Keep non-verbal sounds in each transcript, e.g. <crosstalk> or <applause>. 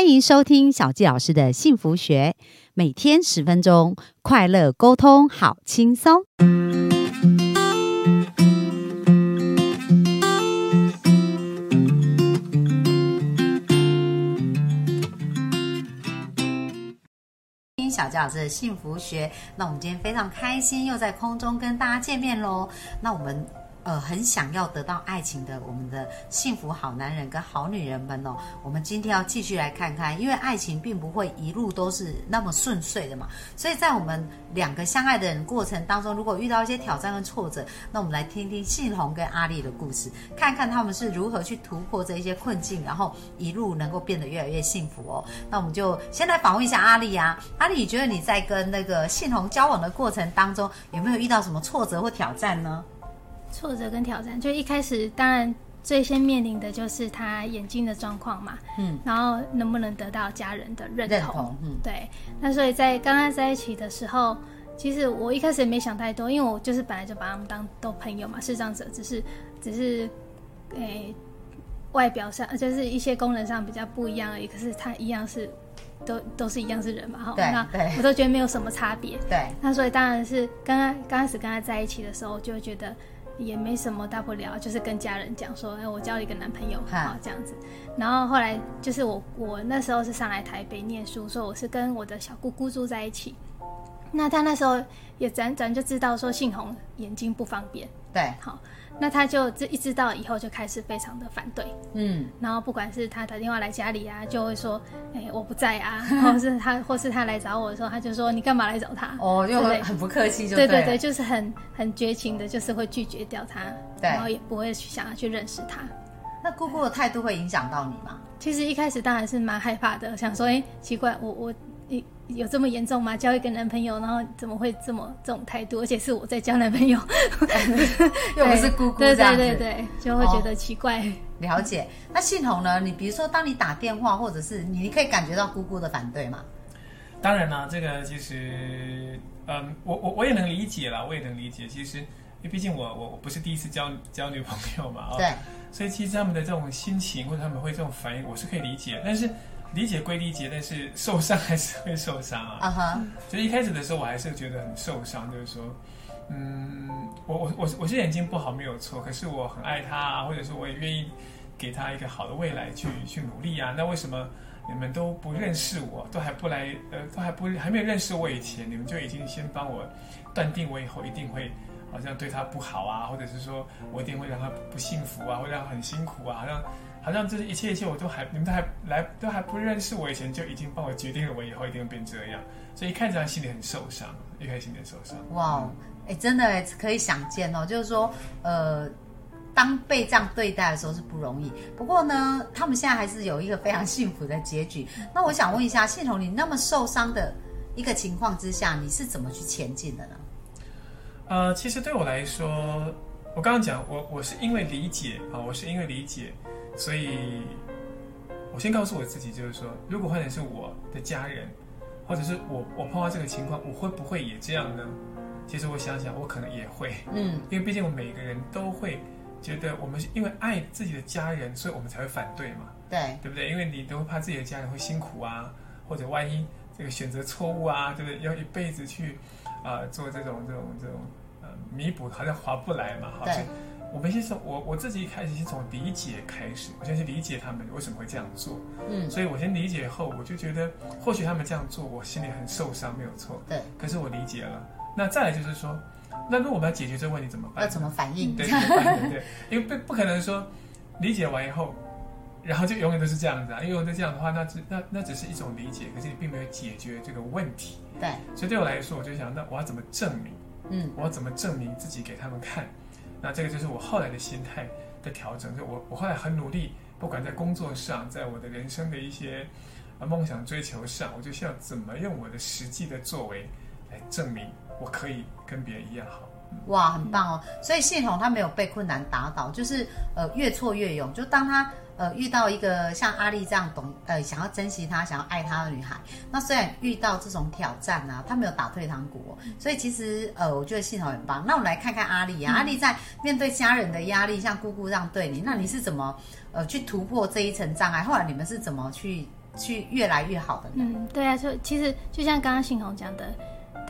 欢迎收听小纪老师的幸福学，每天十分钟，快乐沟通，好轻松。听小纪老师的幸福学，那我们今天非常开心，又在空中跟大家见面喽。那我们。呃，很想要得到爱情的我们的幸福好男人跟好女人们哦，我们今天要继续来看看，因为爱情并不会一路都是那么顺遂的嘛，所以在我们两个相爱的人过程当中，如果遇到一些挑战跟挫折，那我们来听听信宏跟阿丽的故事，看看他们是如何去突破这一些困境，然后一路能够变得越来越幸福哦。那我们就先来访问一下阿丽啊，阿丽，你觉得你在跟那个信宏交往的过程当中，有没有遇到什么挫折或挑战呢？挫折跟挑战，就一开始当然最先面临的就是他眼睛的状况嘛，嗯，然后能不能得到家人的认同，嗯，对。那所以在刚刚在一起的时候，其实我一开始也没想太多，因为我就是本来就把他们当都朋友嘛，是这样子，只是只是诶外表上就是一些功能上比较不一样而已，可是他一样是都都是一样是人嘛，哈，那我都觉得没有什么差别，对。那所以当然是刚刚刚开始跟他在一起的时候，就会觉得。也没什么大不了，就是跟家人讲说，哎，我交了一个男朋友，好这样子。然后后来就是我，我那时候是上来台北念书，说我是跟我的小姑姑住在一起。那他那时候也咱咱就知道说，姓洪眼睛不方便，对，好。那他就这一知道以后就开始非常的反对，嗯，然后不管是他打电话来家里啊，就会说，哎，我不在啊，<laughs> 或是他或是他来找我的时候，他就说你干嘛来找他？哦，就很很不客气，就对对对，就是很很绝情的，就是会拒绝掉他，对然后也不会去想要去认识他。那姑姑的态度会影响到你吗？其实一开始当然是蛮害怕的，想说，哎，奇怪，我我。有这么严重吗？交一个男朋友，然后怎么会这么这种态度？而且是我在交男朋友，<laughs> 又不是姑姑这样子，对对对，就会觉得奇怪。了解。那信宏呢？你比如说，当你打电话，或者是你可以感觉到姑姑的反对吗？当然啦，这个其实，嗯，我我我也能理解啦，我也能理解。其实，因为毕竟我我我不是第一次交交女朋友嘛，对，所以其实他们的这种心情或者他们会这种反应，我是可以理解，但是。理解归理解，但是受伤还是会受伤啊。<laughs> 啊哈，就一开始的时候，我还是觉得很受伤，就是说，嗯，我我我我是眼睛不好没有错，可是我很爱他啊，或者说我也愿意给他一个好的未来去去努力啊。那为什么你们都不认识我，都还不来，呃，都还不还没有认识我以前，你们就已经先帮我断定我以后一定会好像对他不好啊，或者是说我一定会让他不幸福啊，会让他很辛苦啊，好像。好像这一切一切我都还你们都还来都还不认识我以前就已经帮我决定了我以后一定会变这样，所以一开始他心里很受伤，一开始心里受伤。哇，哎，真的可以想见哦，就是说，呃，当被这样对待的时候是不容易。不过呢，他们现在还是有一个非常幸福的结局。<laughs> 那我想问一下，信彤，你那么受伤的一个情况之下，你是怎么去前进的呢？呃，其实对我来说，我刚刚讲，我我是因为理解啊，我是因为理解。所以，我先告诉我自己，就是说，如果换成是我的家人，或者是我我碰到这个情况，我会不会也这样呢？其实我想想，我可能也会，嗯，因为毕竟我们每个人都会觉得，我们是因为爱自己的家人，所以我们才会反对嘛，对，对不对？因为你都会怕自己的家人会辛苦啊，或者万一这个选择错误啊，对不对？要一辈子去啊做这种这种这种呃弥补，好像划不来嘛，好像。我们先从我我自己一开始先从理解开始，我先去理解他们为什么会这样做。嗯，所以我先理解后，我就觉得或许他们这样做，我心里很受伤，没有错。对。可是我理解了。那再来就是说，那如果我们要解决这个问题怎么办？要怎么反应？对对对。<laughs> 因为不不可能说理解完以后，然后就永远都是这样子啊。因为我在这样的话，那只那那只是一种理解，可是你并没有解决这个问题。对。所以对我来说，我就想，那我要怎么证明？嗯，我要怎么证明自己给他们看？那这个就是我后来的心态的调整，就我我后来很努力，不管在工作上，在我的人生的一些啊梦想追求上，我就需要怎么用我的实际的作为来证明我可以跟别人一样好。哇，很棒哦！所以系统它没有被困难打倒，就是呃越挫越勇，就当它。呃，遇到一个像阿丽这样懂呃，想要珍惜她、想要爱她的女孩，那虽然遇到这种挑战啊，她没有打退堂鼓，所以其实呃，我觉得幸好很棒。那我们来看看阿丽啊，阿丽在面对家人的压力，像姑姑这样对你，那你是怎么呃去突破这一层障碍？后来你们是怎么去去越来越好的呢。嗯，对啊，就其实就像刚刚信宏讲的。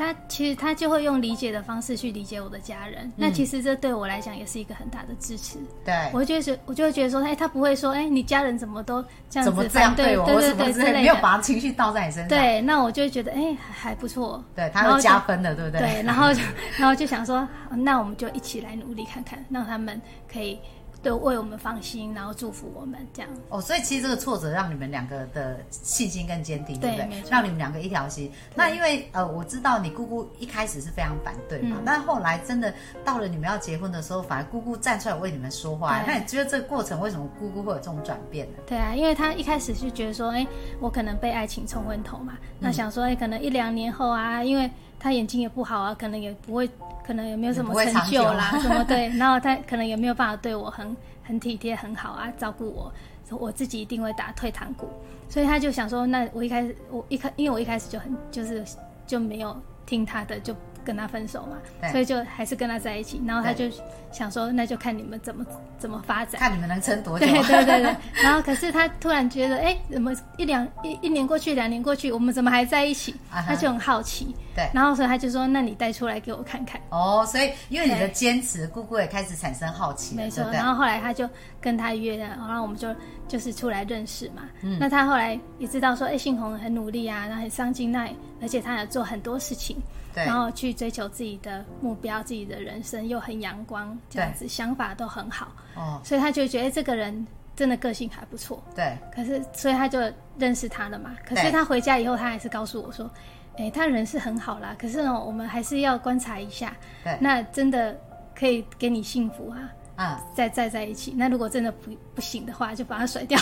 他其实他就会用理解的方式去理解我的家人，那其实这对我来讲也是一个很大的支持。对，我就觉我就会觉得说，哎，他不会说，哎，你家人怎么都这样子这样对我，对对对之类的，没有把情绪倒在你身上。对，那我就觉得，哎，还不错。对他会加分的，对不对？对，然后 <laughs> 然后就想说，那我们就一起来努力看看，让他们可以。都为我们放心，然后祝福我们这样。哦，所以其实这个挫折让你们两个的信心更坚定，对不对？让你们两个一条心。那因为呃，我知道你姑姑一开始是非常反对嘛，但后来真的到了你们要结婚的时候，反而姑姑站出来为你们说话。那你觉得这个过程为什么姑姑会有这种转变呢？对啊，因为她一开始是觉得说，哎，我可能被爱情冲昏头嘛。那想说，哎，可能一两年后啊，因为她眼睛也不好啊，可能也不会。可能也没有什么成就啦，什么对，然后他可能也没有办法对我很很体贴很好啊，照顾我，我自己一定会打退堂鼓，所以他就想说，那我一开始我一开，因为我一开始就很就是就没有听他的就。跟他分手嘛，所以就还是跟他在一起。然后他就想说，那就看你们怎么怎么发展，看你们能撑多久。对对对对。<laughs> 然后可是他突然觉得，哎，怎么一两一一年过去，两年过去，我们怎么还在一起？他就很好奇。对。然后所以他就说，那你带出来给我看看。哦，所以因为你的坚持，姑姑也开始产生好奇。没错。然后后来他就跟他约，然后我们就就是出来认识嘛。嗯。那他后来也知道说，哎，信红很努力啊，然后很上进，那而且他也做很多事情。然后去追求自己的目标，自己的人生又很阳光，这样子想法都很好，哦，所以他就觉得这个人真的个性还不错，对。可是，所以他就认识他了嘛。可是他回家以后，他还是告诉我说：“哎，他人是很好啦，可是呢，我们还是要观察一下，对，那真的可以给你幸福啊。”啊，再再在一起。那如果真的不不行的话，就把它甩掉。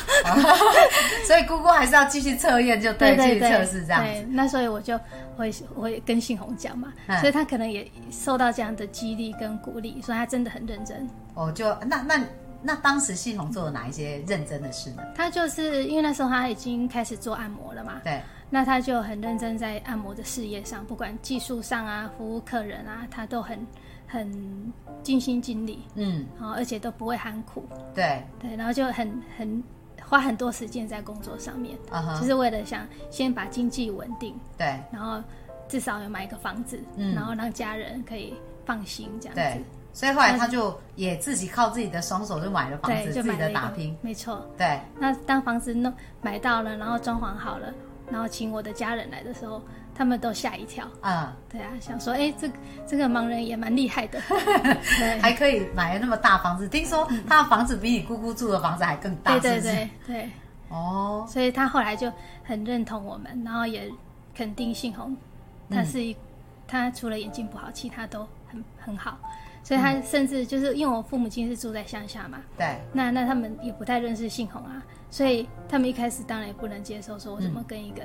<laughs> 所以姑姑还是要继续测验，就对，继续测试这样子。那所以我就会会跟信宏讲嘛，所以他可能也受到这样的激励跟鼓励，所以他真的很认真。哦，就那那那当时系统做了哪一些认真的事呢？他就是因为那时候他已经开始做按摩了嘛，对。那他就很认真在按摩的事业上，不管技术上啊，服务客人啊，他都很。很尽心尽力，嗯，然后而且都不会喊苦，对。对，然后就很很花很多时间在工作上面，就是为了想先把经济稳定，对，然后至少有买一个房子，嗯，然后让家人可以放心这样子。所以后来他就也自己靠自己的双手就买了房子，自己的打拼，没错，对。那当房子弄买到了，然后装潢好了，然后请我的家人来的时候。他们都吓一跳啊！对啊，想说，哎，这这个盲人也蛮厉害的，<laughs> 还可以买了那么大房子。听说他的房子比你姑姑住的房子还更大，对对对对。哦，所以他后来就很认同我们，然后也肯定信宏，他是一，他除了眼睛不好，其他都很很好。所以他甚至就是因为我父母亲是住在乡下嘛，对，那那他们也不太认识信宏啊，所以他们一开始当然也不能接受，说我怎么跟一个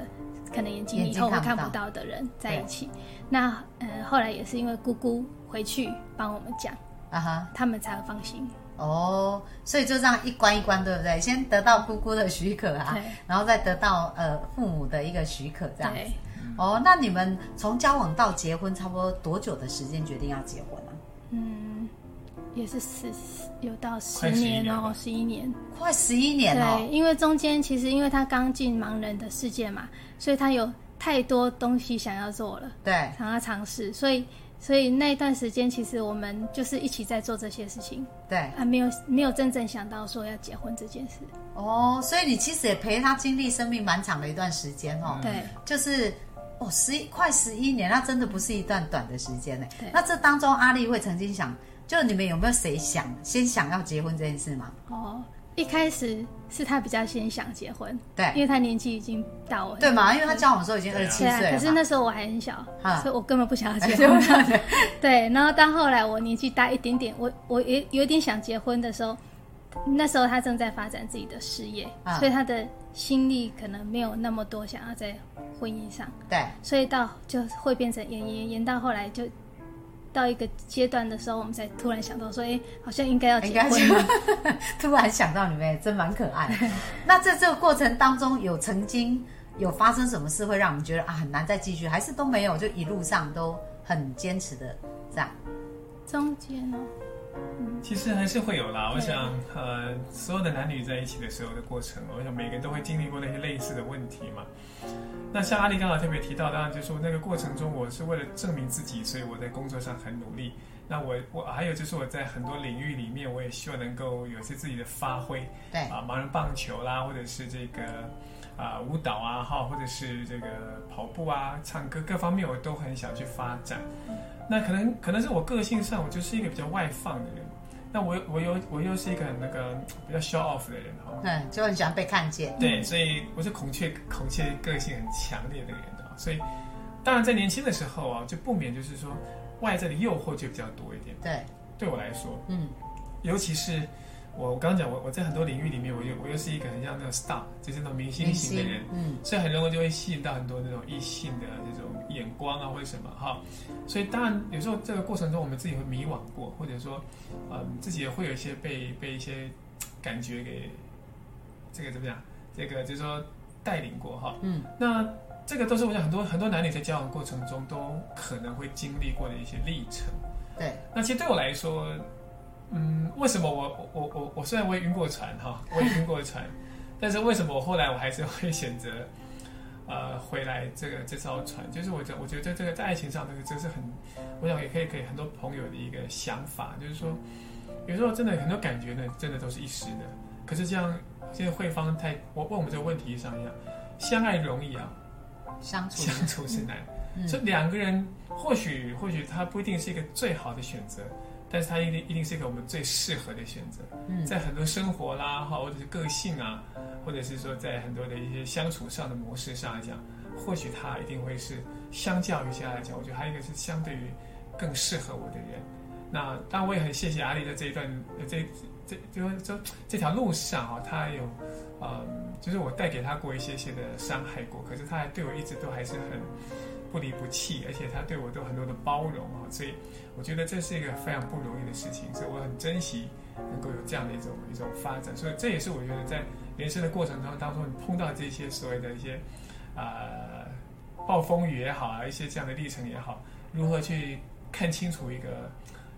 可能眼睛以后会看不到的人在一起。那呃后来也是因为姑姑回去帮我们讲啊哈，他们才会放心。哦，所以就这样一关一关，对不对？先得到姑姑的许可啊，然后再得到呃父母的一个许可，这样子。哦，那你们从交往到结婚差不多多久的时间决定要结婚呢？嗯，也是十有到十年哦，十一年，快十一年了。对，因为中间其实因为他刚进盲人的世界嘛，所以他有太多东西想要做了，对，想要尝试，所以所以那一段时间其实我们就是一起在做这些事情，对，还没有没有真正想到说要结婚这件事。哦，所以你其实也陪他经历生命蛮长的一段时间哦，对，就是。哦，十一快十一年，那真的不是一段短的时间呢。那这当中，阿丽会曾经想，就你们有没有谁想先想要结婚这件事吗？哦，一开始是他比较先想结婚，对，因为他年纪已经到了，对嘛？因为他交往的时候已经二十七岁，可是那时候我还很小，所以我根本不想要 <laughs> 结婚。<laughs> 对，然后到后来我年纪大一点点，我我也有点想结婚的时候，那时候他正在发展自己的事业，所以他的。心力可能没有那么多，想要在婚姻上，对，所以到就会变成延延延到后来，就到一个阶段的时候，我们才突然想到说，哎，好像应该要结婚。<laughs> 突然想到你们，真蛮可爱。<laughs> 那在这个过程当中，有曾经有发生什么事会让我们觉得啊很难再继续，还是都没有，就一路上都很坚持的这样。中间呢？其实还是会有啦。我想，呃，所有的男女在一起的时候的过程，我想每个人都会经历过那些类似的问题嘛。那像阿丽刚好特别提到，当然就是说那个过程中，我是为了证明自己，所以我在工作上很努力。那我我还有就是我在很多领域里面，我也希望能够有些自己的发挥。对啊，盲人棒球啦，或者是这个啊舞蹈啊，哈，或者是这个跑步啊、唱歌各方面，我都很想去发展。那可能可能是我个性上，我就是一个比较外放的人。那我我又我又是一个那个比较 show off 的人哈，嗯，就很喜欢被看见。对，所以我是孔雀孔雀个性很强烈的人啊，所以当然在年轻的时候啊，就不免就是说外在的诱惑就比较多一点。对，对我来说，嗯，尤其是。我我刚刚讲我我在很多领域里面，我又我又是一个很像那种 star，就是那种明星型的人，嗯，所以很容易就会吸引到很多那种异性的这种眼光啊，或者什么哈。所以当然有时候这个过程中，我们自己会迷惘过，或者说，嗯，自己也会有一些被被一些感觉给这个怎么讲？这个就是说带领过哈。嗯，那这个都是我想很多很多男女在交往过程中都可能会经历过的一些历程。对，那其实对我来说。嗯，为什么我我我我虽然我也晕过船哈，<laughs> 我也晕过船，但是为什么我后来我还是会选择呃回来这个这艘船？就是我觉我觉得这个在爱情上这个这是很，我想也可以给很多朋友的一个想法，就是说有时候真的很多感觉呢，真的都是一时的。可是这样现在慧芳太我问我们这个问题上一样，相爱容易啊，相处相处是难。所以两个人或许或许他不一定是一个最好的选择。但是它一定一定是一个我们最适合的选择，嗯在很多生活啦哈，或者是个性啊，或者是说在很多的一些相处上的模式上来讲，或许它一定会是相较于现在来讲，我觉得还有一个是相对于更适合我的人。那当然我也很谢谢阿丽在这一段这这就这这条路上哈，他有嗯，就是我带给他过一些些的伤害过，可是他还对我一直都还是很不离不弃，而且他对我都很多的包容啊，所以。我觉得这是一个非常不容易的事情，所以我很珍惜能够有这样的一种一种发展。所以这也是我觉得在人生的过程中当中，你碰到这些所谓的一些啊暴风雨也好啊，一些这样的历程也好，如何去看清楚一个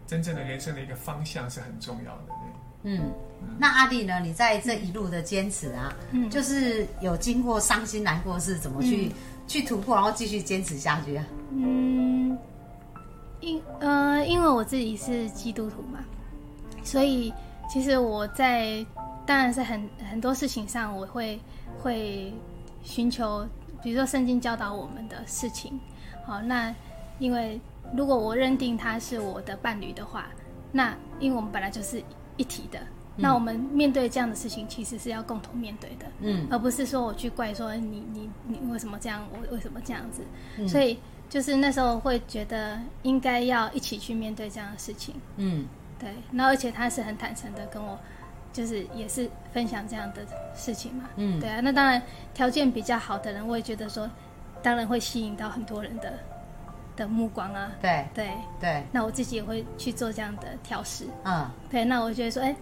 真正的人生的一个方向是很重要的。嗯，那阿弟呢？你在这一路的坚持啊，嗯，就是有经过伤心难过，是怎么去去突破，然后继续坚持下去啊？嗯。因呃，因为我自己是基督徒嘛，所以其实我在当然是很很多事情上，我会会寻求，比如说圣经教导我们的事情。好，那因为如果我认定他是我的伴侣的话，那因为我们本来就是一体的，那我们面对这样的事情，其实是要共同面对的，嗯，而不是说我去怪说你你你为什么这样，我为什么这样子，所以。就是那时候会觉得应该要一起去面对这样的事情，嗯，对。那而且他是很坦诚的跟我，就是也是分享这样的事情嘛，嗯，对啊。那当然条件比较好的人，我也觉得说，当然会吸引到很多人的的目光啊，对对对。那我自己也会去做这样的调试，嗯，对。那我觉得说，哎，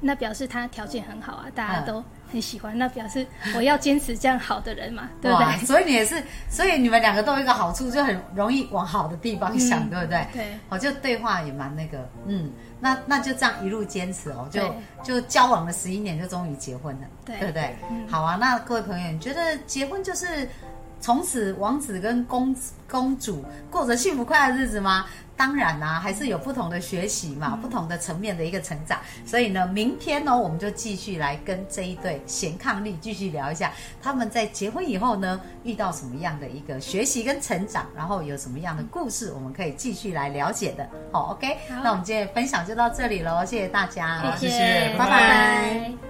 那表示他条件很好啊，大家都。很喜欢，那表示我要坚持这样好的人嘛，对不对？所以你也是，所以你们两个都有一个好处，就很容易往好的地方想，对不对？对，我就对话也蛮那个，嗯，那那就这样一路坚持哦，就就交往了十一年，就终于结婚了，对不对？好啊，那各位朋友，你觉得结婚就是从此王子跟公公主过着幸福快乐日子吗？当然啦，还是有不同的学习嘛，不同的层面的一个成长。所以呢，明天呢，我们就继续来跟这一对贤伉俪继续聊一下，他们在结婚以后呢，遇到什么样的一个学习跟成长，然后有什么样的故事，我们可以继续来了解的。好，OK，那我们今天分享就到这里喽，谢谢大家，谢谢，拜拜。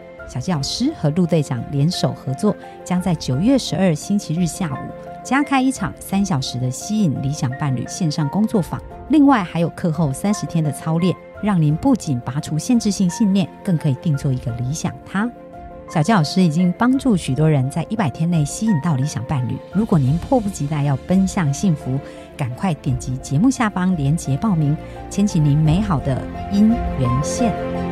小纪老师和陆队长联手合作，将在九月十二星期日下午。加开一场三小时的吸引理想伴侣线上工作坊。另外还有课后三十天的操练，让您不仅拔除限制性信念，更可以定做一个理想他。小纪老师已经帮助许多人在一百天内吸引到理想伴侣。如果您迫不及待要奔向幸福，赶快点击节目下方链接报名，牵起您美好的姻缘线。